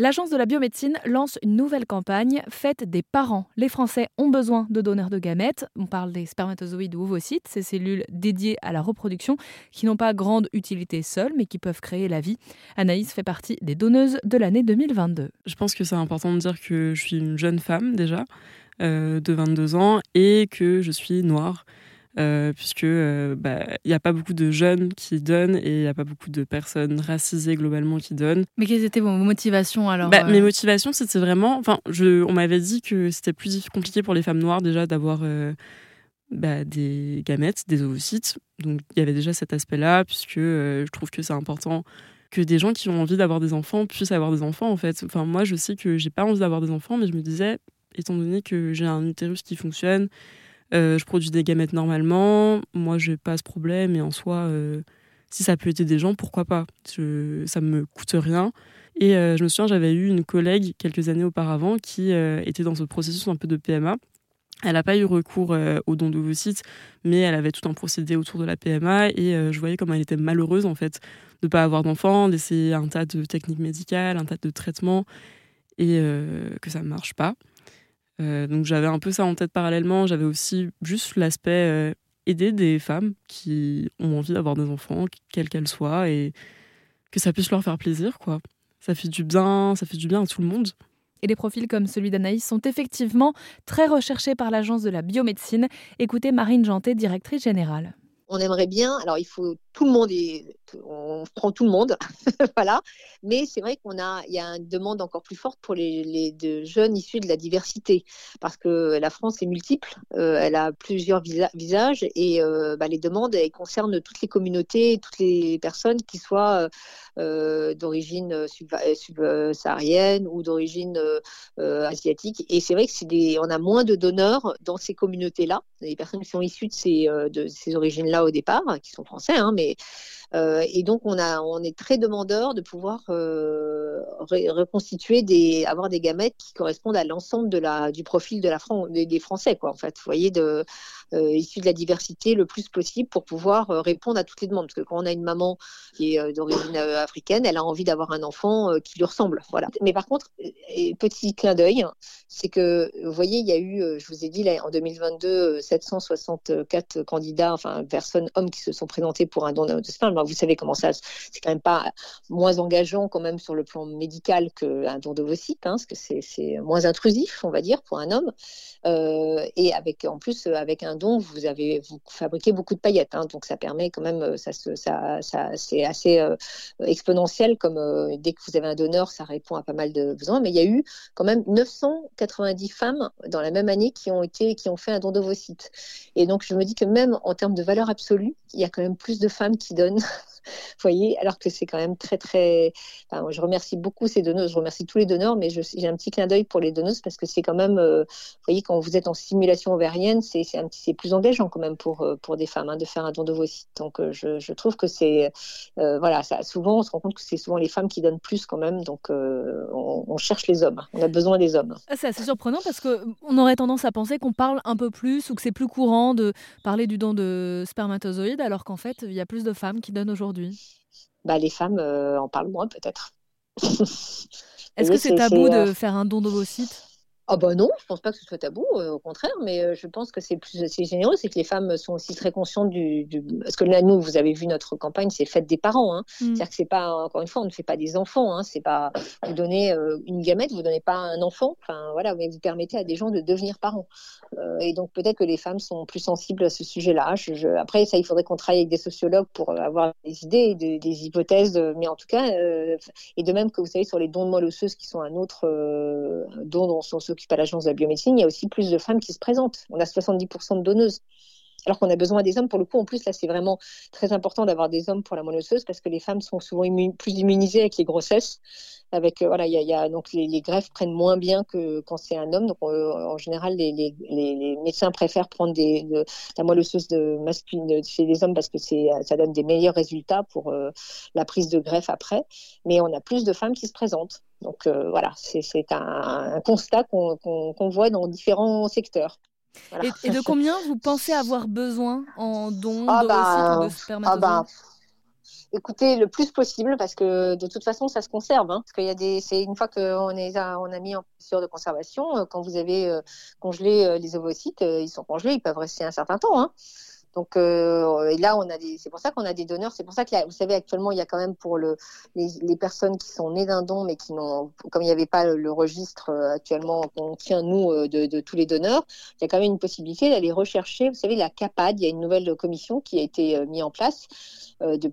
L'Agence de la biomédecine lance une nouvelle campagne faite des parents. Les Français ont besoin de donneurs de gamètes. On parle des spermatozoïdes ou ovocytes, ces cellules dédiées à la reproduction qui n'ont pas grande utilité seules mais qui peuvent créer la vie. Anaïs fait partie des donneuses de l'année 2022. Je pense que c'est important de dire que je suis une jeune femme déjà, euh, de 22 ans, et que je suis noire. Euh, puisque euh, bah, il n'y a pas beaucoup de jeunes qui donnent et il n'y a pas beaucoup de personnes racisées globalement qui donnent. Mais quelles étaient vos motivations alors bah, Mes motivations, c'était vraiment, enfin, on m'avait dit que c'était plus compliqué pour les femmes noires déjà d'avoir bah, des gamètes, des ovocytes. Donc il y avait déjà cet aspect-là, puisque je trouve que c'est important que des gens qui ont envie d'avoir des enfants puissent avoir des enfants en fait. Enfin moi je sais que j'ai pas envie d'avoir des enfants, mais je me disais, étant donné que j'ai un utérus qui fonctionne, euh, je produis des gamètes normalement. Moi, je n'ai pas ce problème. Et en soi, euh, si ça peut aider des gens, pourquoi pas? Je, Ça me coûte rien. Et euh, je me souviens, j'avais eu une collègue quelques années auparavant qui était dans ce processus un peu de PMA. Elle n'a pas eu recours au don d'ovocytes, mais elle avait tout un procédé autour de la PMA et je voyais comme elle était malheureuse en fait de ne pas avoir d'enfant, d'essayer un tas de techniques médicales, un tas de traitements et que ça ne marche pas. Euh, donc j'avais un peu ça en tête parallèlement. J'avais aussi juste l'aspect euh, aider des femmes qui ont envie d'avoir des enfants, quelles qu'elles soient, et que ça puisse leur faire plaisir, quoi. Ça fait du bien, ça fait du bien à tout le monde. Et des profils comme celui d'Anaïs sont effectivement très recherchés par l'Agence de la biomédecine. Écoutez Marine Janté, directrice générale. On aimerait bien, alors il faut tout le monde, on prend tout le monde, voilà. Mais c'est vrai qu'on a, il y a une demande encore plus forte pour les, jeunes issus de la diversité, parce que la France est multiple, euh, elle a plusieurs visages et euh, bah, les demandes elles concernent toutes les communautés, toutes les personnes qui soient euh, d'origine subsaharienne ou d'origine asiatique. Et c'est vrai que c'est des, on a moins de donneurs dans ces communautés-là, les personnes qui sont issues de ces, de ces origines-là au départ, qui sont français, hein, mais et donc, on, a, on est très demandeur de pouvoir euh, reconstituer des, avoir des gamètes qui correspondent à l'ensemble de la, du profil de la des, Français, quoi, en fait. Vous voyez, de, euh, issus de la diversité le plus possible pour pouvoir répondre à toutes les demandes. Parce que quand on a une maman qui est d'origine africaine, elle a envie d'avoir un enfant qui lui ressemble. Voilà. Mais par contre, petit clin d'œil, c'est que, vous voyez, il y a eu, je vous ai dit, là, en 2022, 764 candidats, enfin, personnes, hommes qui se sont présentés pour un don de sperme vous comment ça, c'est quand même pas moins engageant quand même sur le plan médical qu'un don d'ovocyte, hein, parce que c'est moins intrusif, on va dire, pour un homme. Euh, et avec, en plus, avec un don, vous avez vous fabriquez beaucoup de paillettes, hein, donc ça permet quand même, ça, ça, ça c'est assez euh, exponentiel comme euh, dès que vous avez un donneur, ça répond à pas mal de besoins. Mais il y a eu quand même 990 femmes dans la même année qui ont été, qui ont fait un don d'ovocyte. Et donc je me dis que même en termes de valeur absolue, il y a quand même plus de femmes qui donnent voyez, alors que c'est quand même très, très. je remercie beaucoup ces donneuses, je remercie tous les donneurs, mais j'ai un petit clin d'œil pour les donneuses parce que c'est quand même, euh, vous voyez, quand vous êtes en simulation ovarienne, c'est plus engageant quand même pour, euh, pour des femmes hein, de faire un don d'ovocytes. Donc, euh, je, je, trouve que c'est. voilà, souvent, on se rend compte que c'est souvent les femmes qui donnent plus quand même, donc on, on, cherche les hommes, on a besoin des hommes. Ah, c'est assez surprenant parce qu'on aurait tendance à penser qu'on parle un peu plus ou que c'est plus courant de parler du don de spermatozoïdes alors qu'en fait, il y a plus de femmes qui donnent aujourd'hui bah, Les femmes euh, en parlent moins peut-être. Est-ce que c'est tabou de euh, faire un don d'ovocytes? Ah bah non, je pense pas que ce soit tabou, euh, au contraire, mais euh, je pense que c'est plus c'est généreux, c'est que les femmes sont aussi très conscientes du, du... parce que là nous, vous avez vu notre campagne, c'est fête des parents, hein. Mm. c'est-à-dire que c'est pas encore une fois, on ne fait pas des enfants, hein. c'est pas vous donnez euh, une gamète, vous donnez pas un enfant, enfin voilà, mais vous permettez à des gens de devenir parents, et donc peut-être que les femmes sont plus sensibles à ce sujet-là. Je, Après ça, il faudrait qu'on travaille avec des sociologues pour avoir des idées, des, des hypothèses, mais en tout cas, et de même que vous savez sur les dons de moelle osseuse qui sont un autre don dont on se à l'agence de la biomédecine, il y a aussi plus de femmes qui se présentent. On a 70% de donneuses. Alors qu'on a besoin des hommes, pour le coup, en plus, là, c'est vraiment très important d'avoir des hommes pour la monosseuse parce que les femmes sont souvent plus immunisées avec les grossesses. Avec, euh, voilà, il y, a, donc les, greffes prennent moins bien que quand c'est un homme. Donc, euh, en général, les, médecins préfèrent prendre des, la moelle osseuse de masculine chez les hommes parce que ça donne des meilleurs résultats pour euh, la prise de greffe après. Mais on a plus de femmes qui se présentent. Donc voilà, c'est un, constat qu'on voit dans différents secteurs. Et, de combien vous pensez avoir besoin en dons ah bah, ou de spermatozoïdes ah bah, Écoutez, le plus possible, parce que de toute façon, ça se conserve. Hein, parce qu'il y a des, c'est une fois qu'on est, on a mis en procédure de conservation, quand vous avez congelé les ovocytes, ils sont congelés, ils peuvent rester un certain temps. Hein. Donc euh, et là, on a des, c'est pour ça qu'on a des donneurs. C'est pour ça que vous savez actuellement, il y a quand même pour le, les, personnes qui sont nées d'un don, mais qui n'ont, comme il n'y avait pas le, registre euh, actuellement qu'on tient nous euh, de, tous les donneurs, il y a quand même une possibilité d'aller rechercher. Vous savez, la CAPAD, il y a une nouvelle commission qui a été mise en place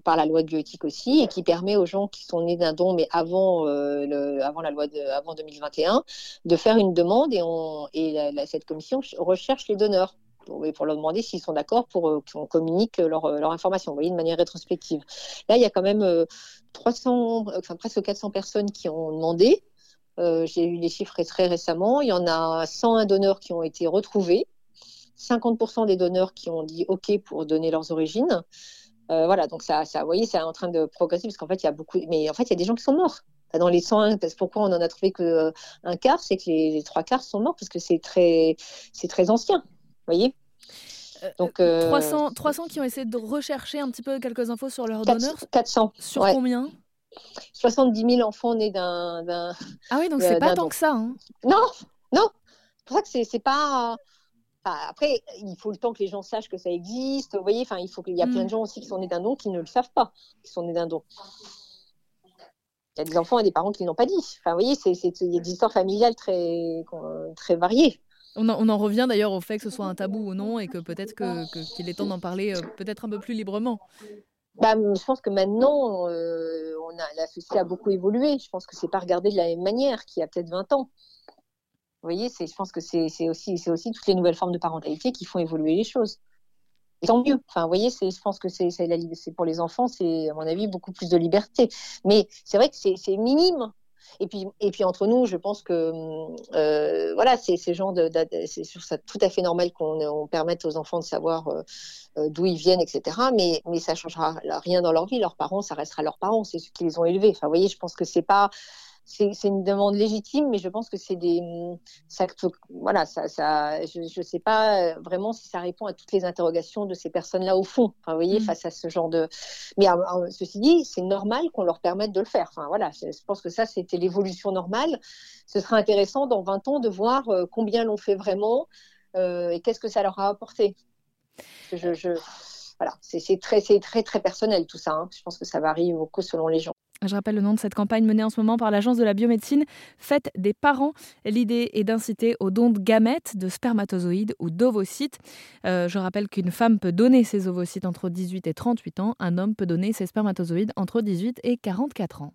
par la loi de bioéthique aussi et qui permet aux gens qui sont nés d'un don, mais avant, le, avant la loi de, avant 2021, de faire une demande et, on, et cette commission recherche les donneurs pour, leur demander s'ils sont d'accord pour euh, qu'on communique leur, euh, leur, information, vous voyez, de manière rétrospective. Là, il y a quand même 300, euh, enfin presque 400 personnes qui ont demandé. J'ai eu les chiffres très récemment. Il y en a 101 donneurs qui ont été retrouvés, 50% des donneurs qui ont dit OK pour donner leurs origines. voilà, donc ça, ça, vous voyez, c'est en train de progresser parce qu'en fait, il y a beaucoup, mais en fait, il y a des gens qui sont morts dans les 101, parce pourquoi on en a trouvé que un quart, c'est que les, les, trois quarts sont morts parce que c'est très, c'est très ancien voyez euh, donc, 300, euh, 300 qui ont essayé de rechercher un petit peu quelques infos sur leurs donneurs 400. Sur combien? 70 000 enfants nés d'un. Ah oui, donc c'est pas tant que ça. Hein. Non, non. C'est pour ça que c'est pas. après, il faut le temps que les gens sachent que ça existe. Vous voyez, enfin, il faut qu'il y a plein de mm. gens aussi qui sont nés d'un don qui ne le savent pas, qui sont nés d'un don. Il y a des enfants et des parents qui n'ont pas dit. Enfin, vous voyez, c'est, il y a des histoires familiales très, très variées. On en, revient d'ailleurs au fait que ce soit un tabou ou non et que peut-être qu'il est temps d'en parler euh, peut-être un peu plus librement. Bah, je pense que maintenant, euh, on a, la société a beaucoup évolué. Je pense que c'est pas regardé de la même manière qu'il y a peut-être 20 ans. Vous voyez, je pense que c'est aussi, aussi toutes les nouvelles formes de parentalité qui font évoluer les choses. Et tant mieux. Enfin, vous voyez, je pense que c'est pour les enfants, c'est à mon avis beaucoup plus de liberté. Mais c'est vrai que c'est minime et puis, et puis entre nous, je pense que euh, voilà, c'est ces gens c'est tout à fait normal qu'on permette aux enfants de savoir euh, euh, d'où ils viennent, etc. Mais mais ça changera rien dans leur vie. Leurs parents, ça restera leurs parents, c'est ceux qui les ont élevés. Enfin, vous voyez, je pense que c'est pas c'est une demande légitime, mais je pense que c'est des, ça, voilà, ça, ça je ne sais pas vraiment si ça répond à toutes les interrogations de ces personnes-là au fond. Enfin, vous voyez, mmh. face à ce genre de, mais ceci dit, c'est normal qu'on leur permette de le faire. Enfin, voilà, je pense que ça, c'était l'évolution normale. Ce sera intéressant dans 20 ans de voir euh, combien l'ont fait vraiment euh, et qu'est-ce que ça leur a apporté. Je, je, voilà, c'est très, très, très personnel tout ça. Hein. Je pense que ça varie beaucoup selon les gens. Je rappelle le nom de cette campagne menée en ce moment par l'Agence de la biomédecine, Faites des parents. L'idée est d'inciter au don de gamètes, de spermatozoïdes ou d'ovocytes. Euh, je rappelle qu'une femme peut donner ses ovocytes entre 18 et 38 ans, un homme peut donner ses spermatozoïdes entre 18 et 44 ans.